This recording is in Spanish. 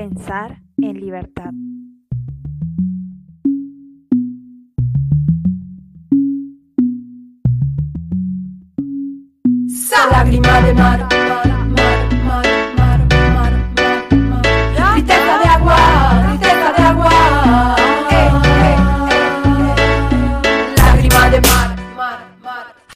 pensar en libertad. Lágrima de mar, mar, mar, mar, mar, mar, mar, Tristeza de agua, tristeza de agua. Eh eh, eh, eh, eh, Lágrima de mar, mar, mar.